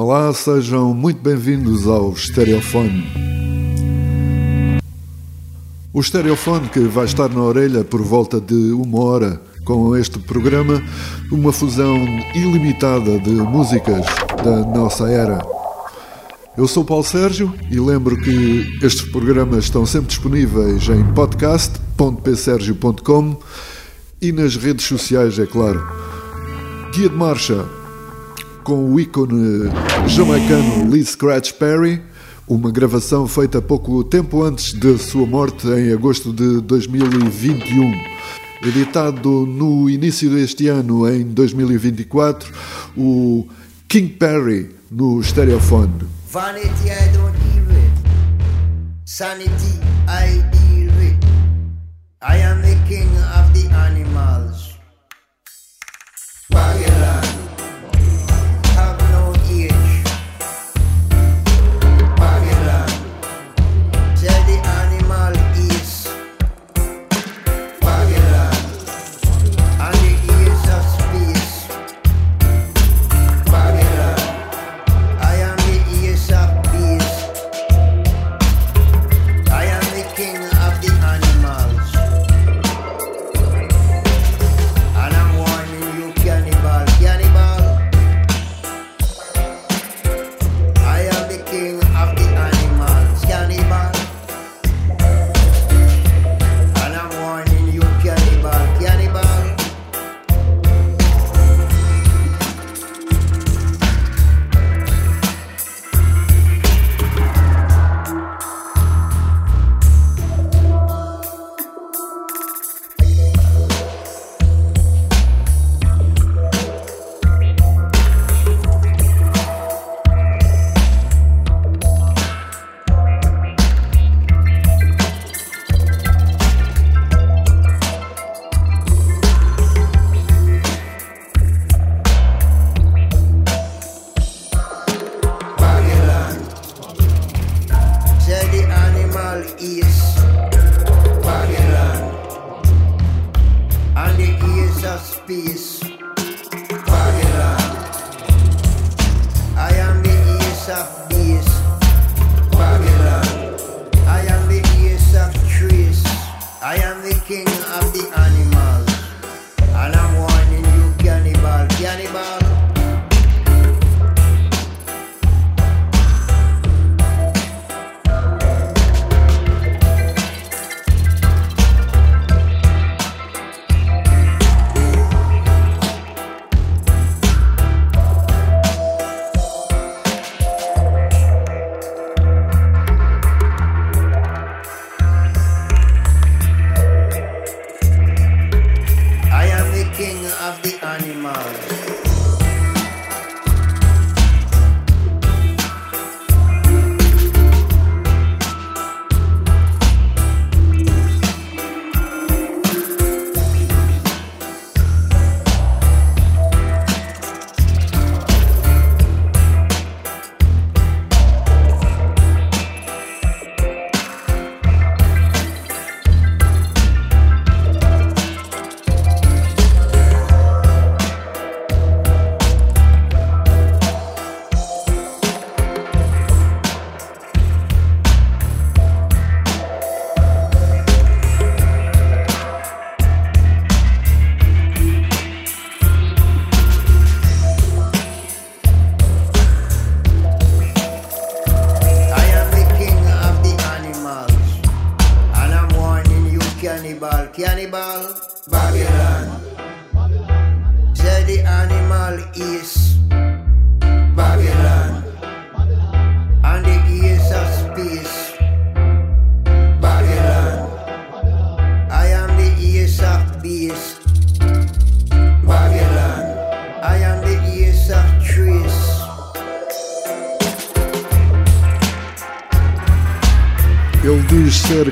Olá, sejam muito bem-vindos ao Stereofone. O Stereofone que vai estar na orelha por volta de uma hora com este programa, uma fusão ilimitada de músicas da nossa era. Eu sou Paulo Sérgio e lembro que estes programas estão sempre disponíveis em podcast.psergio.com e nas redes sociais, é claro. Guia de marcha com o ícone jamaicano Lee Scratch Perry, uma gravação feita pouco tempo antes de sua morte em agosto de 2021. Editado no início deste ano, em 2024, o King Perry no Stereophone. Vanity, I don't deal with. Sanity, I deal with. I am the king of the animals.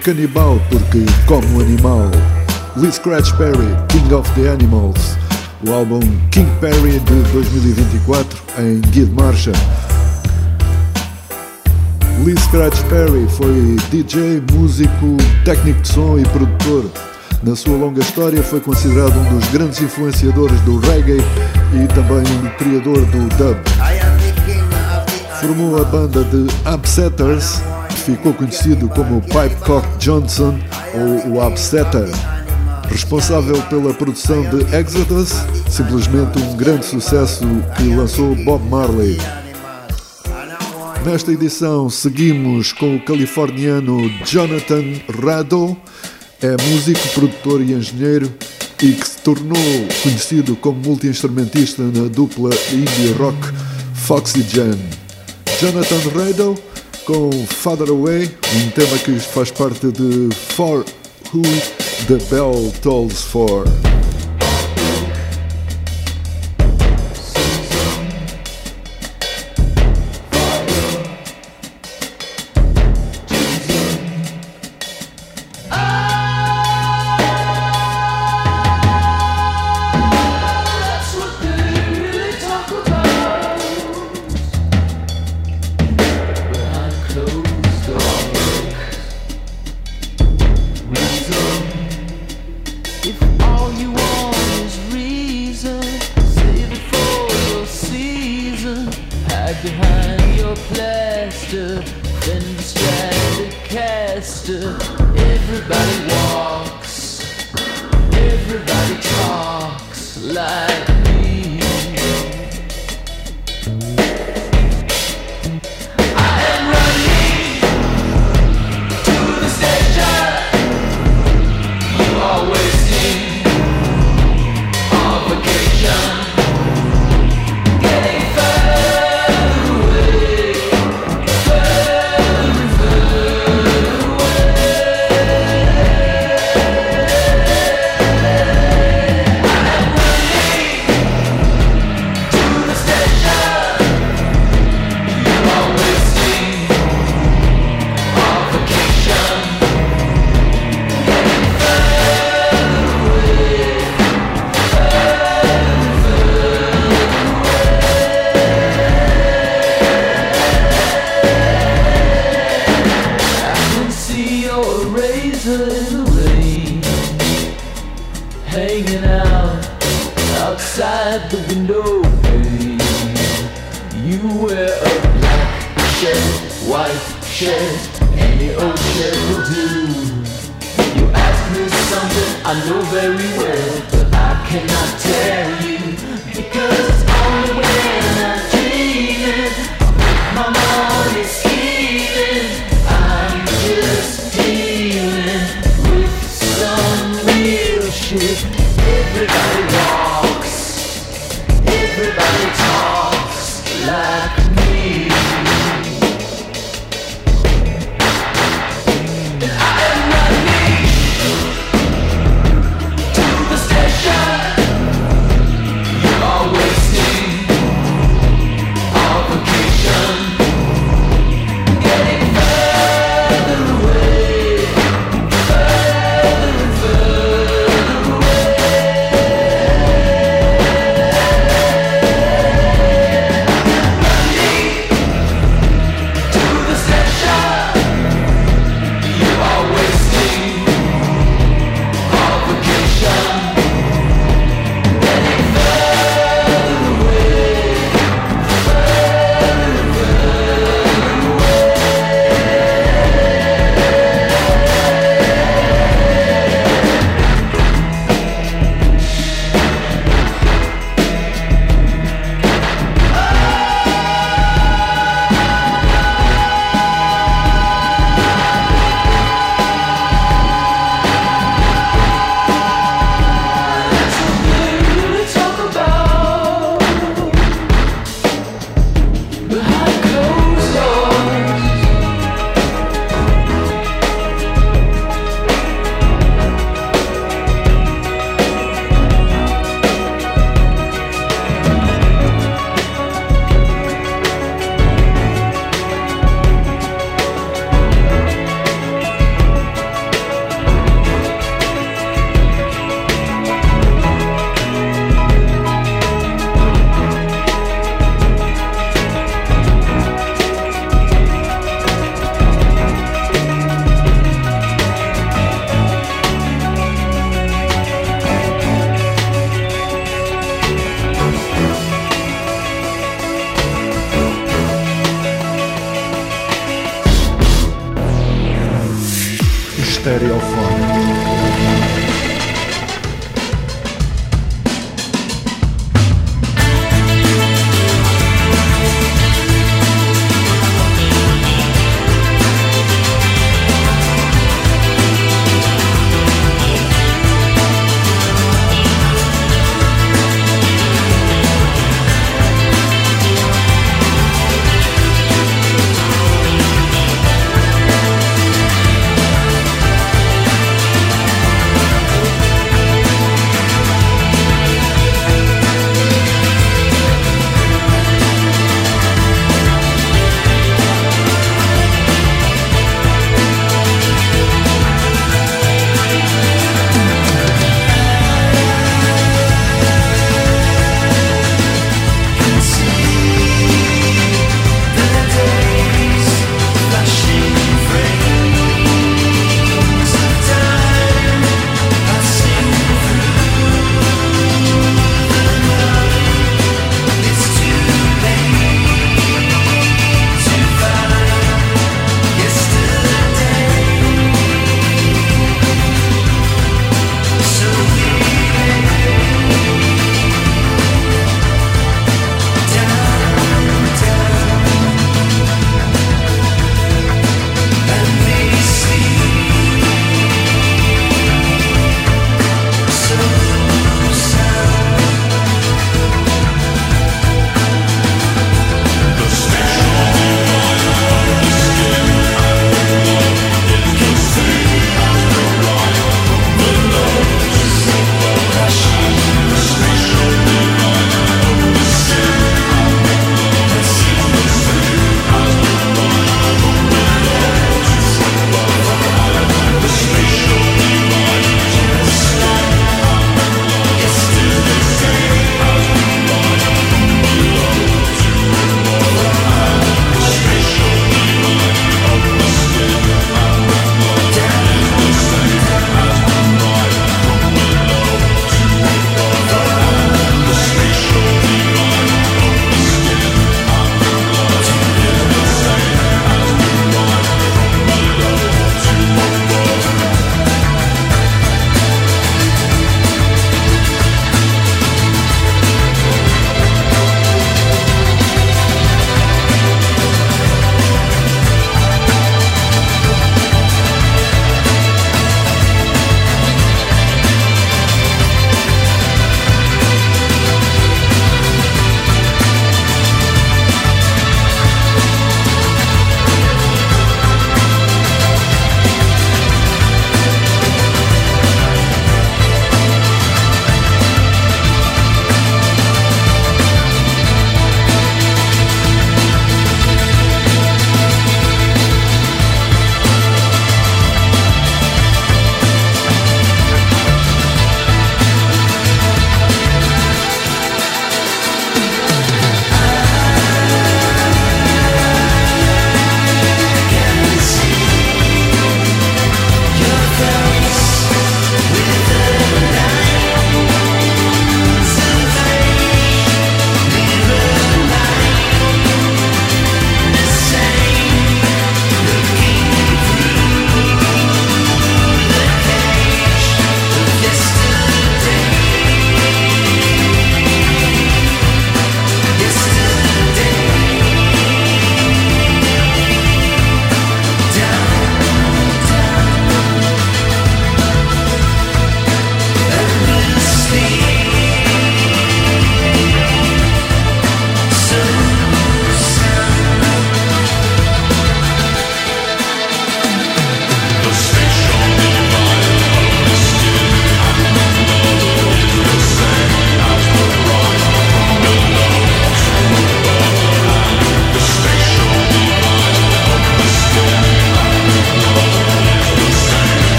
Canibal porque come animal. Lee Scratch Perry, King of the Animals. O álbum King Perry de 2024 em Guia de Marcha. Lee Scratch Perry foi DJ, músico, técnico de som e produtor. Na sua longa história foi considerado um dos grandes influenciadores do reggae e também um criador do dub. formou a banda de Upsetters, ficou conhecido como Pipecock Johnson ou o Upsetter. Responsável pela produção de Exodus, simplesmente um grande sucesso que lançou Bob Marley. Nesta edição seguimos com o californiano Jonathan Rado, é músico, produtor e engenheiro e que se tornou conhecido como multi-instrumentista na dupla indie rock Foxygen. Jonathan Rado com Father Away, um tema que faz parte de For Who the Bell Tolls For.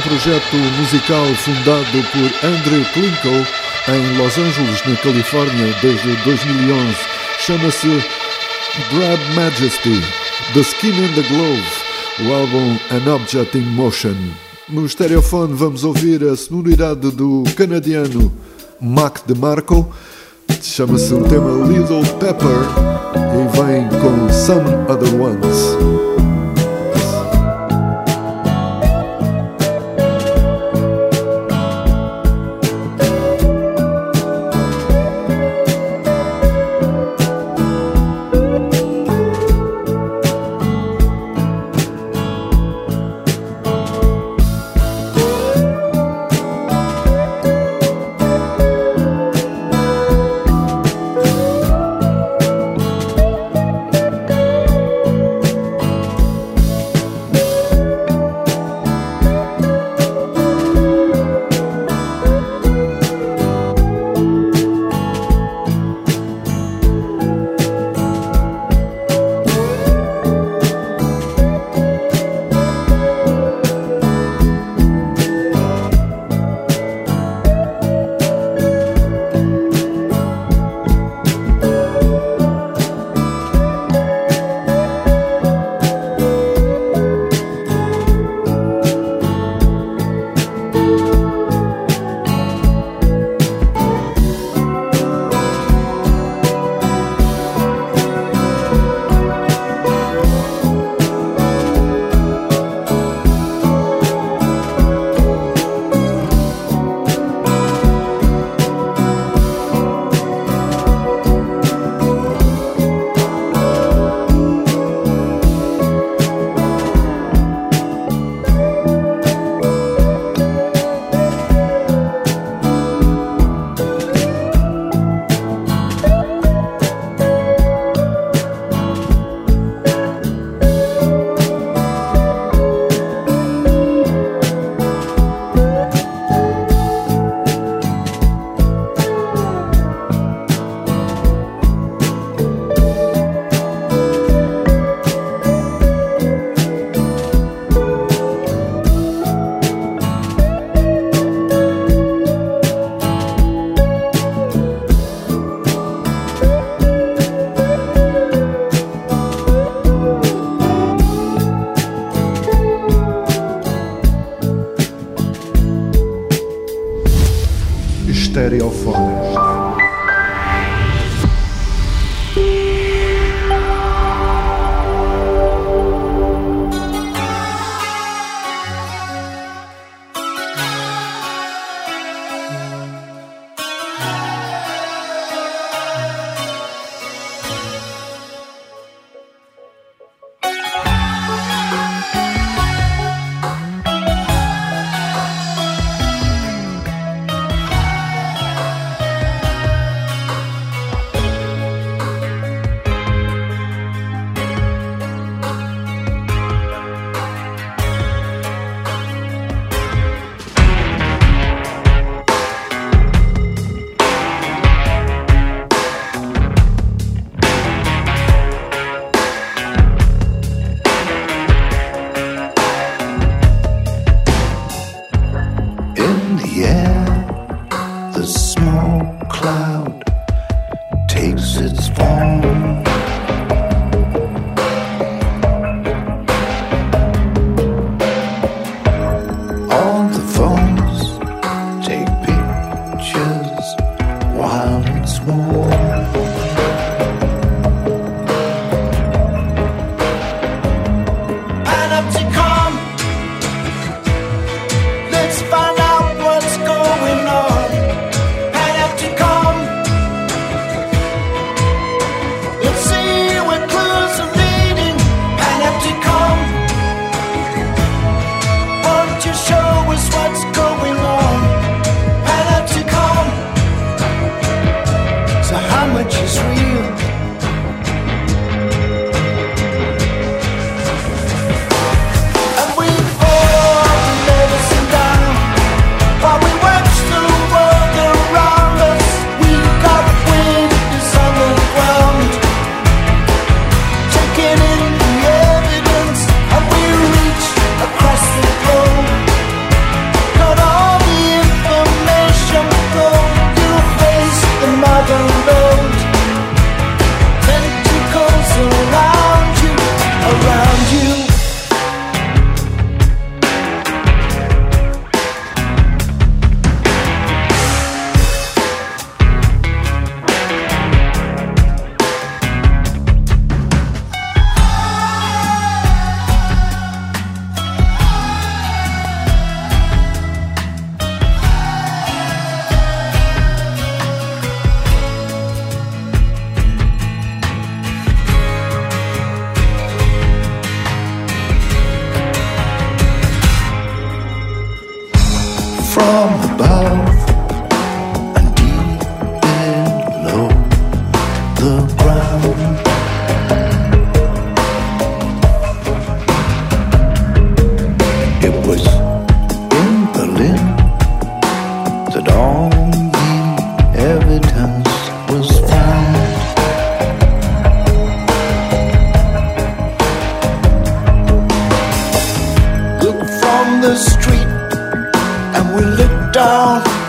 Um projeto musical fundado por Andrew Klinko em Los Angeles, na Califórnia, desde 2011. Chama-se Grab Majesty, The Skin and the Glove, o álbum An Object in Motion. No estereofone vamos ouvir a sonoridade do canadiano Mac DeMarco, chama-se o tema Little Pepper e vem com Some Other Ones. Down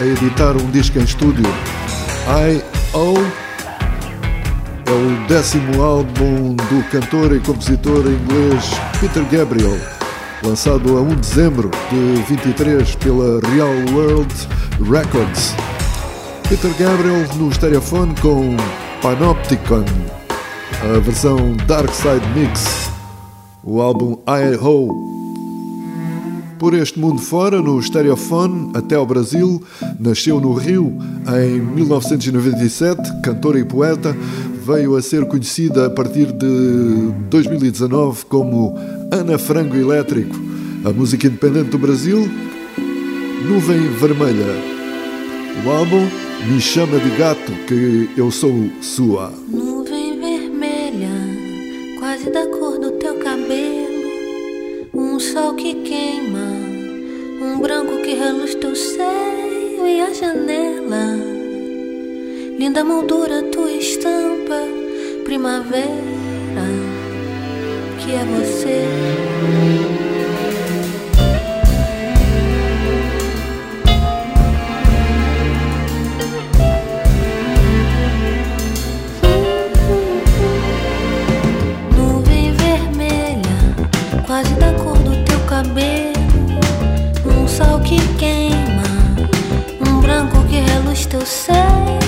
a editar um disco em estúdio. I.O. é o décimo álbum do cantor e compositor inglês Peter Gabriel, lançado a 1 de dezembro de 23 pela Real World Records. Peter Gabriel no stereofone com Panopticon, a versão Dark Side Mix, o álbum I.O. Por este mundo fora, no Stereophone, até ao Brasil, nasceu no Rio em 1997, cantora e poeta, veio a ser conhecida a partir de 2019 como Ana Frango Elétrico, a música independente do Brasil, Nuvem Vermelha. O álbum Me Chama de Gato, que eu sou sua. Nuvem vermelha, quase da cor do teu cabelo. Um sol que queima, um branco que reluz teu seio e a janela. Linda moldura, tua estampa, primavera, que é você. Nuvem vermelha, quase da cor do teu cabelo. Que queima, um branco que reluz teu seio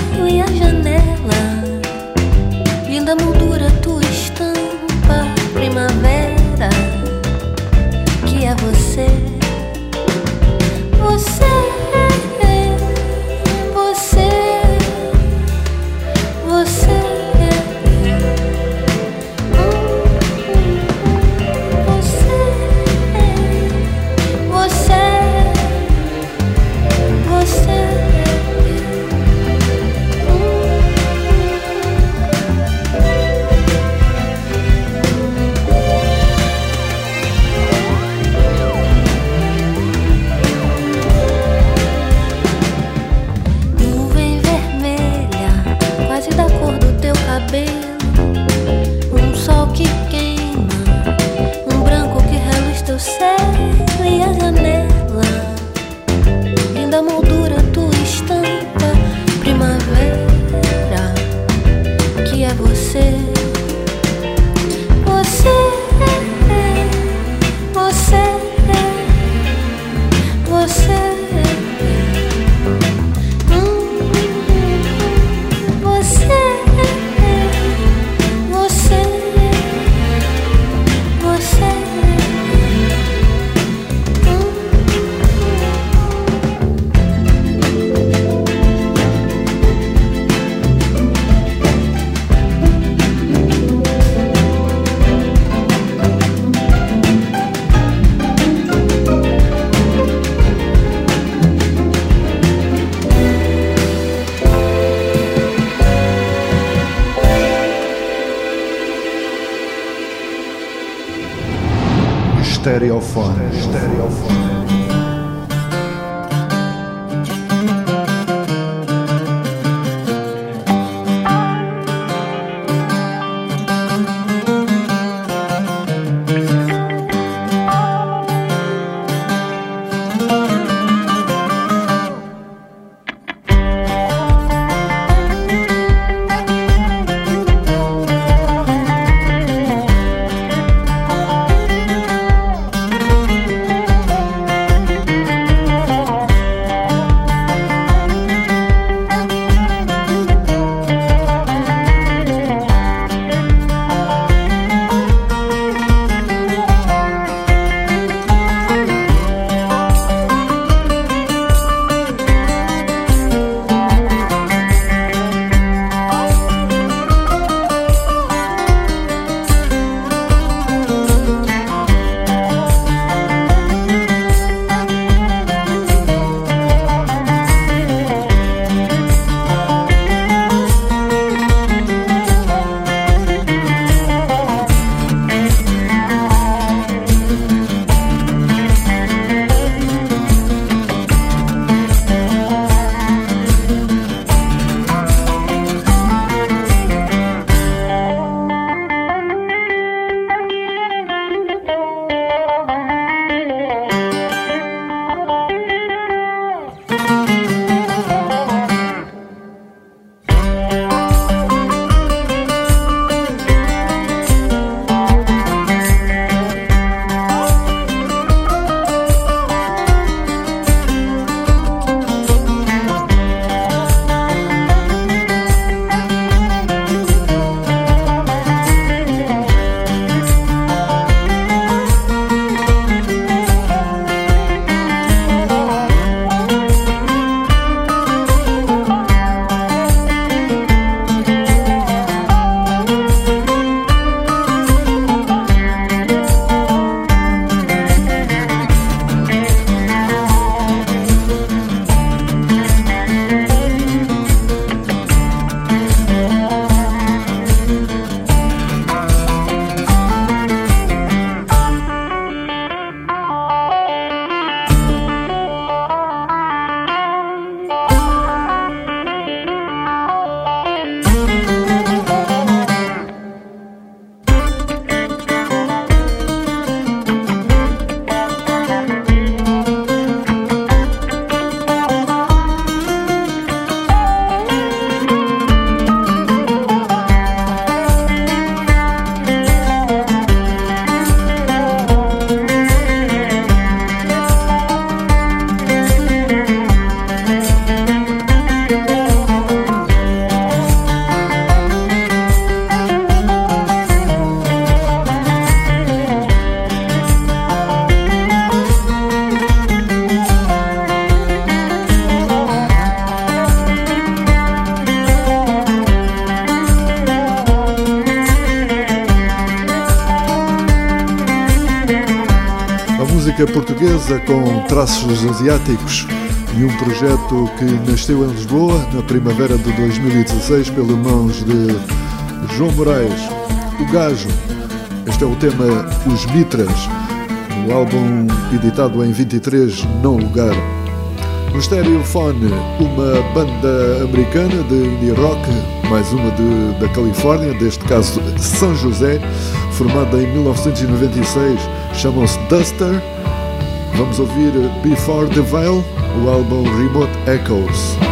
com traços asiáticos e um projeto que nasceu em Lisboa na primavera de 2016 pelas mãos de João Moraes, o Gajo. Este é o tema Os Mitras, o álbum editado em 23 Não Lugar. No Stereophone, uma banda americana de indie rock, mais uma de, da Califórnia, deste caso São José, formada em 1996, chamam-se Duster. Vamos ouvir Before the Veil, o álbum Remote Echoes.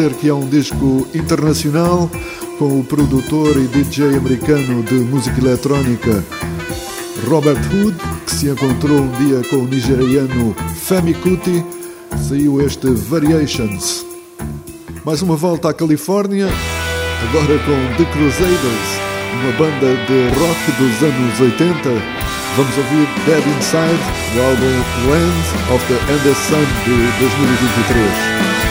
dizer que é um disco internacional com o produtor e DJ americano de música eletrónica Robert Hood, que se encontrou um dia com o nigeriano Femi Kuti, saiu este Variations. Mais uma volta à Califórnia, agora com The Crusaders, uma banda de rock dos anos 80 Vamos ouvir Dead Inside, do álbum Lands of the End Sun de 2023.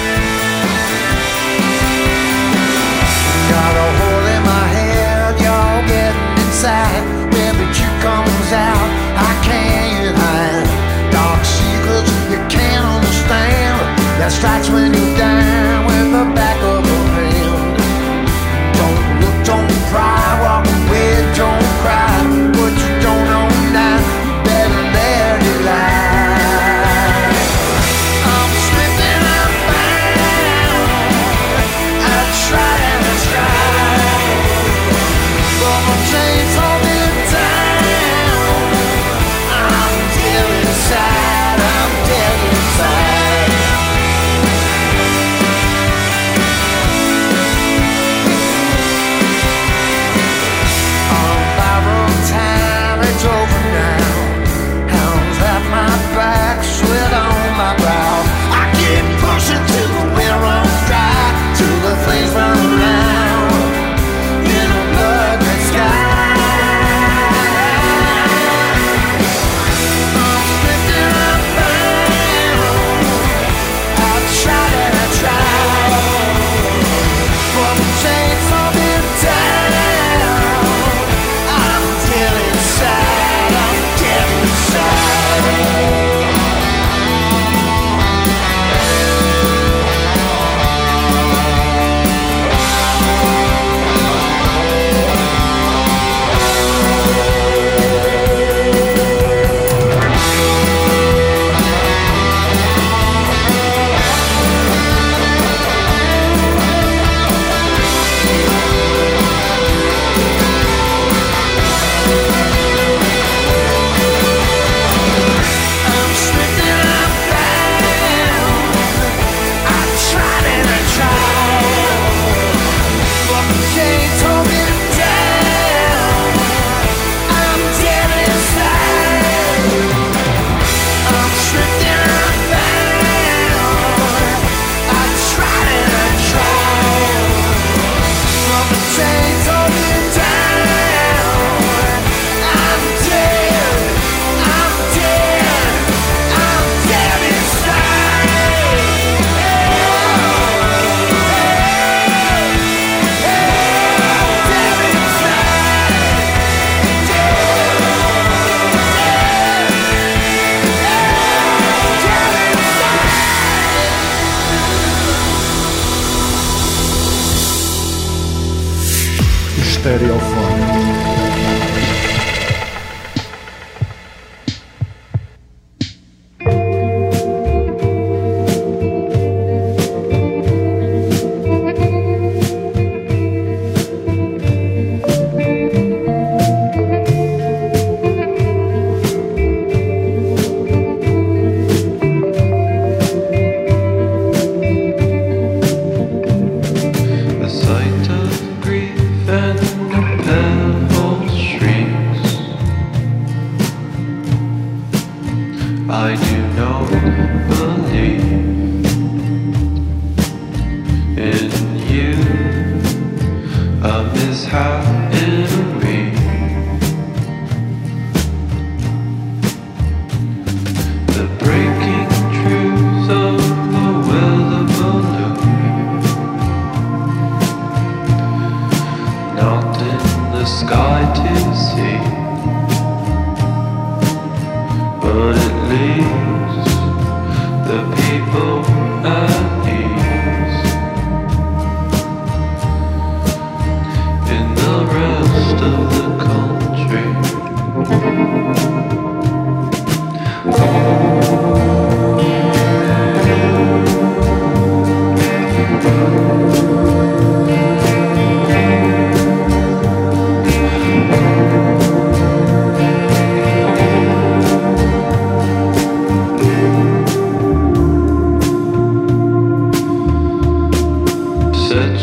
out I can't hide. Dark secrets you can't understand. When you with the back. Stereo 4.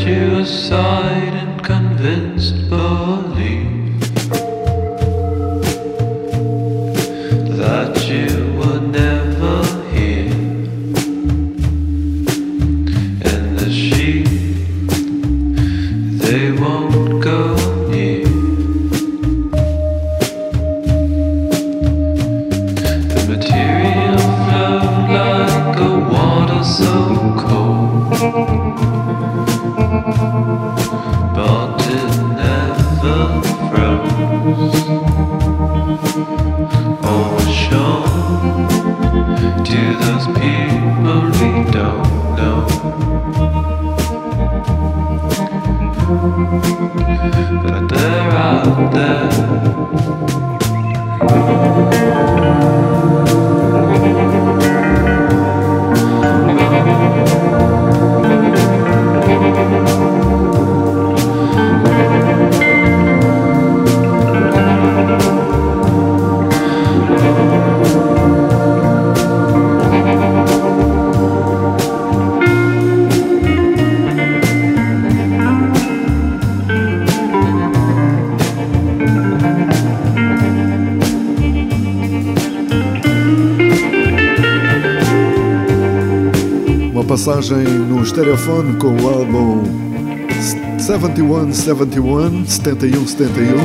to passagem no estereofone com o álbum 7171, 7171,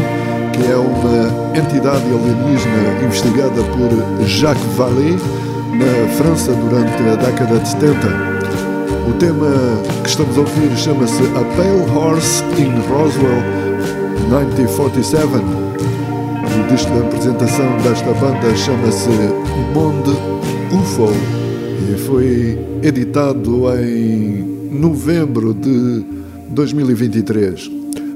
que é uma entidade alienígena investigada por Jacques Vallée na França durante a década de 70. O tema que estamos a ouvir chama-se A Pale Horse in Roswell 1947. O disco de apresentação desta banda chama-se Monde UFO foi editado em novembro de 2023.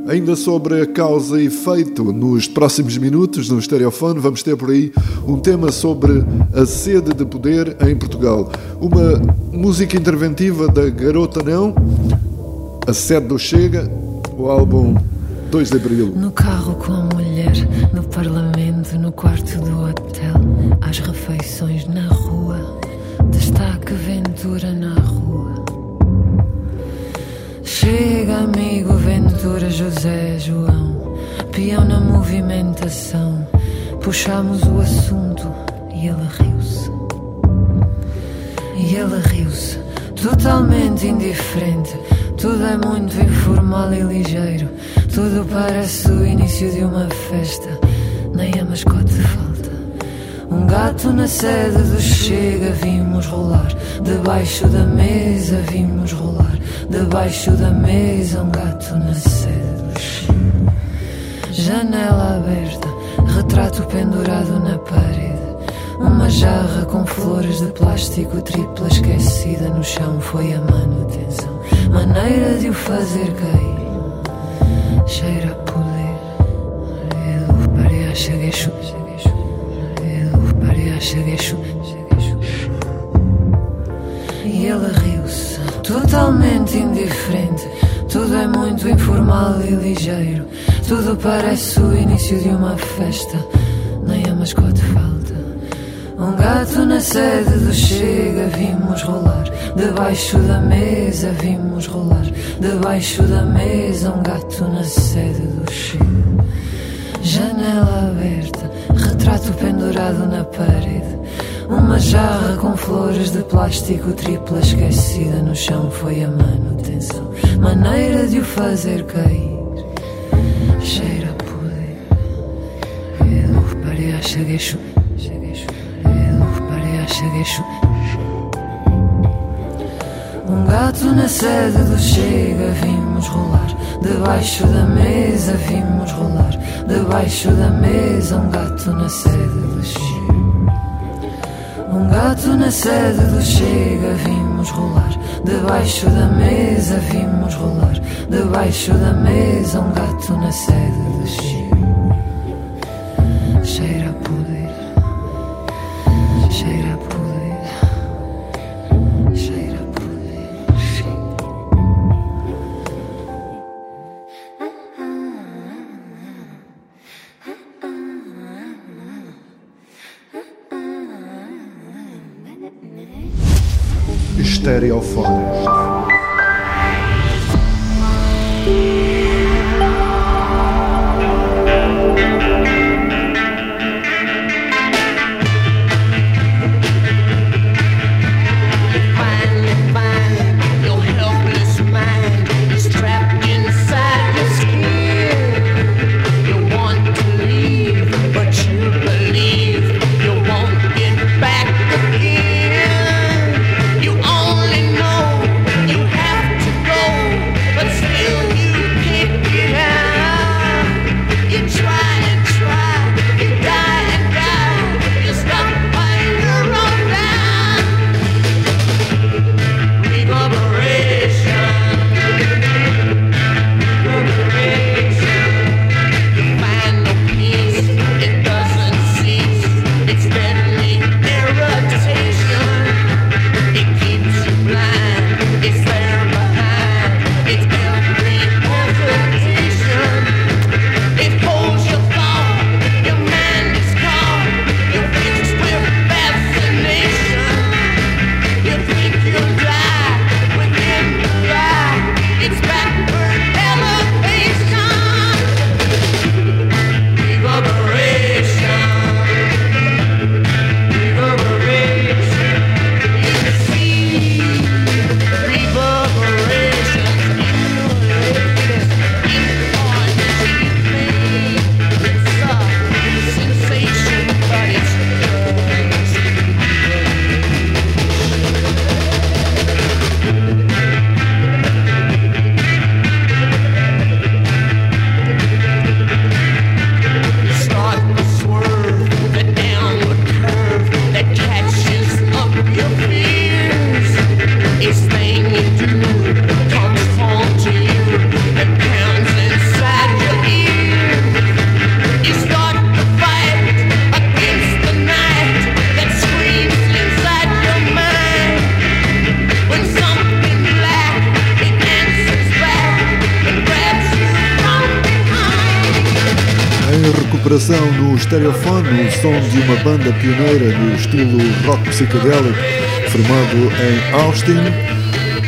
Ainda sobre a causa e efeito, nos próximos minutos, no Stereofone, vamos ter por aí um tema sobre a sede de poder em Portugal. Uma música interventiva da Garota Não, a sede do Chega, o álbum 2 de Abril. No carro com a mulher, no parlamento, no quarto do hotel, às refeições na rua, destaque Ventura na rua. Chega, amigo Ventura, José, João, peão na movimentação. Puxamos o assunto e ele riu-se. E ele riu-se, totalmente indiferente. Tudo é muito informal e ligeiro. Tudo parece o início de uma festa. Nem a mascote falta. Um gato na sede do Chega vimos rolar. Debaixo da mesa vimos rolar. Debaixo da mesa um gato na sede do Chega. Janela aberta, retrato pendurado na parede. Uma jarra com flores de plástico tripla esquecida no chão foi a manutenção. Maneira de o fazer cair. Cheira a poder. Edu, pareia, cheguei, cheguei, chu. E ele riu-se, totalmente indiferente. Tudo é muito informal e ligeiro. Tudo parece o início de uma festa. Nem a mascote falta. Um gato na sede do Chega vimos rolar. Debaixo da mesa vimos rolar. Debaixo da mesa um gato na sede do Chega. Janela aberta, retrato pendurado na parede. Uma jarra com flores de plástico tripla esquecida no chão foi a manutenção. Maneira de o fazer cair. Cheira a poder. Pareia, cheguei, chu, cheguei, chu. Edu, pareia, cheguei, chu. Um gato na sede do Chega vimos rolar. Debaixo da mesa vimos rolar. Debaixo da mesa um gato na sede do Chega. Um gato na sede do Chega vimos rolar. Debaixo da mesa vimos rolar. Debaixo da mesa um gato na sede do Chega. Cheira a poder. Cheira de uma banda pioneira no estilo rock psicodélico, formado em Austin.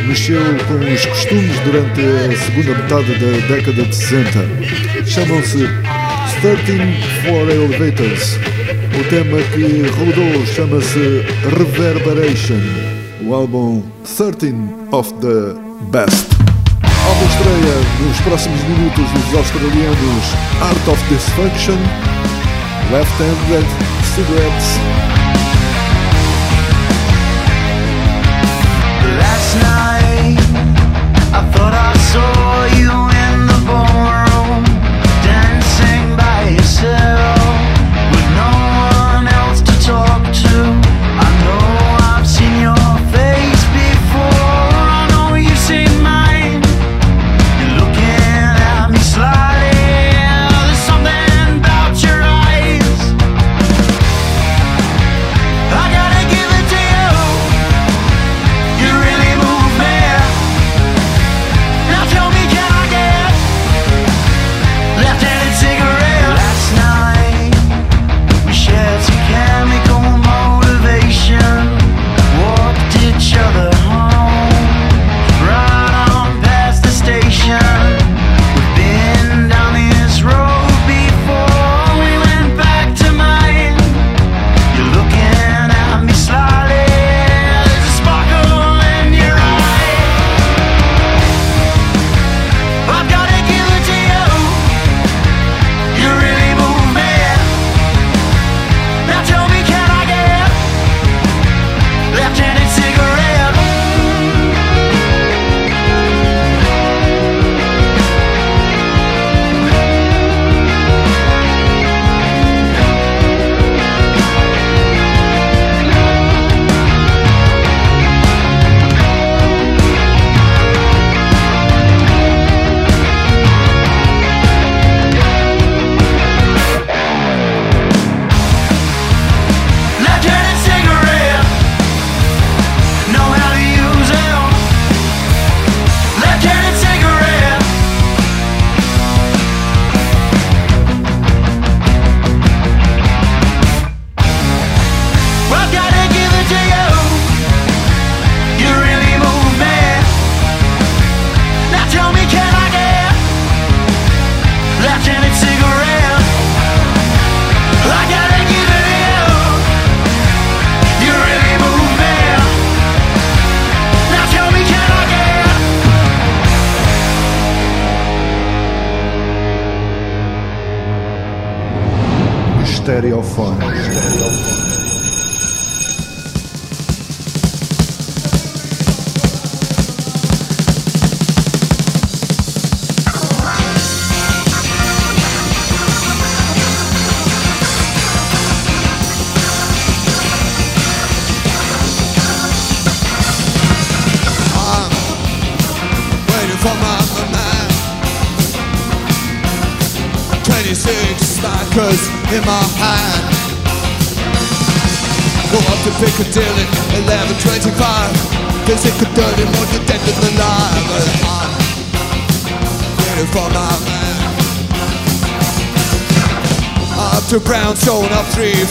Mexeu com os costumes durante a segunda metade da década de 60. Chamam-se 13 for Elevators. O tema que rodou chama-se Reverberation. O álbum 13 of the Best. Álbum estreia nos próximos minutos os australianos Art of Dysfunction, left-handed cigarettes.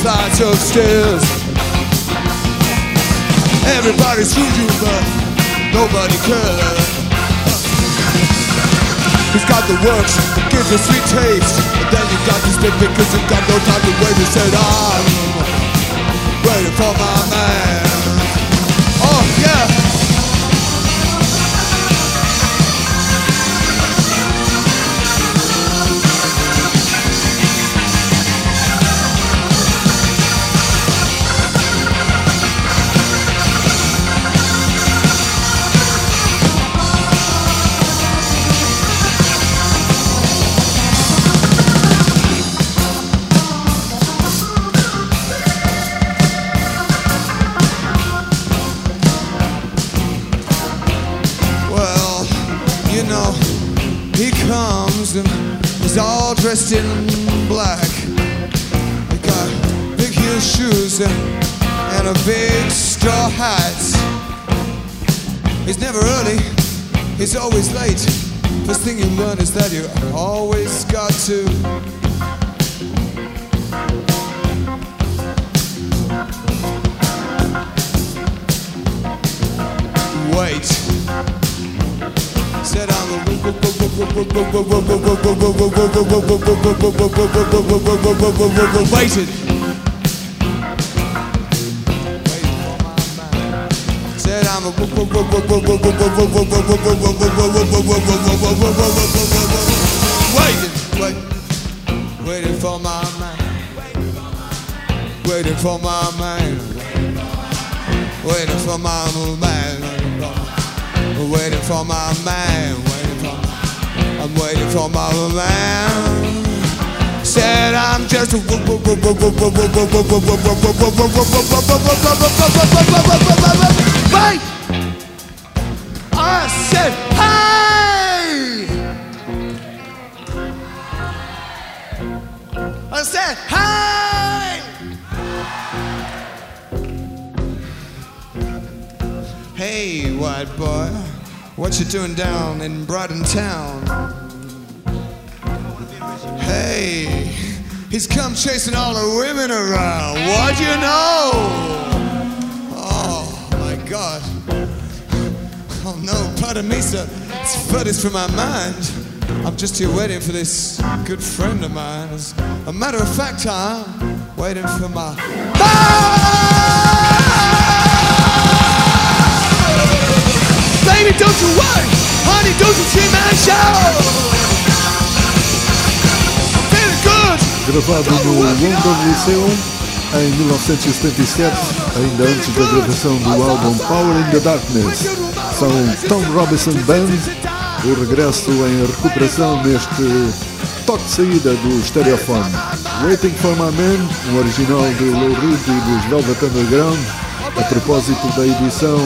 Up three flights of stairs. Everybody's through you, but nobody cares. He's got the works, gives you sweet taste. And then you got to stay because you got no time to wait. He said, I'm waiting for my man. Dressed in black. He got big heel shoes and, and a big straw hat. He's never early, he's always late. First thing you learn is that you always got to Wait. Said I'm waited. Said I'm a waiting, waiting for my man, waiting for my man, waiting for my man, waiting for my man, waiting for, I'm waiting for my man. Said I'm just wait. I said, hey! I said, hey! Hey, white boy, what you doing down in Brighton town? Hey, he's come chasing all the women around. What do you know? Oh my God. Oh no, pardon me, sir. It's furthest from my mind. I'm just here waiting for this good friend of mine. As a matter of fact, I'm waiting for my. Ah! Baby, don't you worry. Honey, don't you see my show? Gravado no London Lyceum em 1977, ainda antes da gravação do álbum Power in the Darkness. São Tom Robinson Band, o regresso em recuperação neste toque de saída do Stereophone. Waiting for My Man, um original de Lou Reed e dos Velvet Underground, a propósito da edição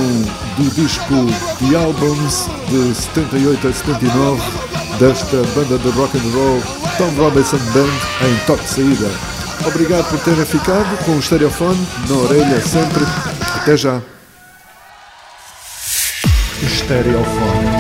do disco The Albums de 78 a 79 desta banda de rock and roll Tom Robinson Band em de saída. Obrigado por terem ficado com o Stereophone na orelha sempre. Até já. Stereophone.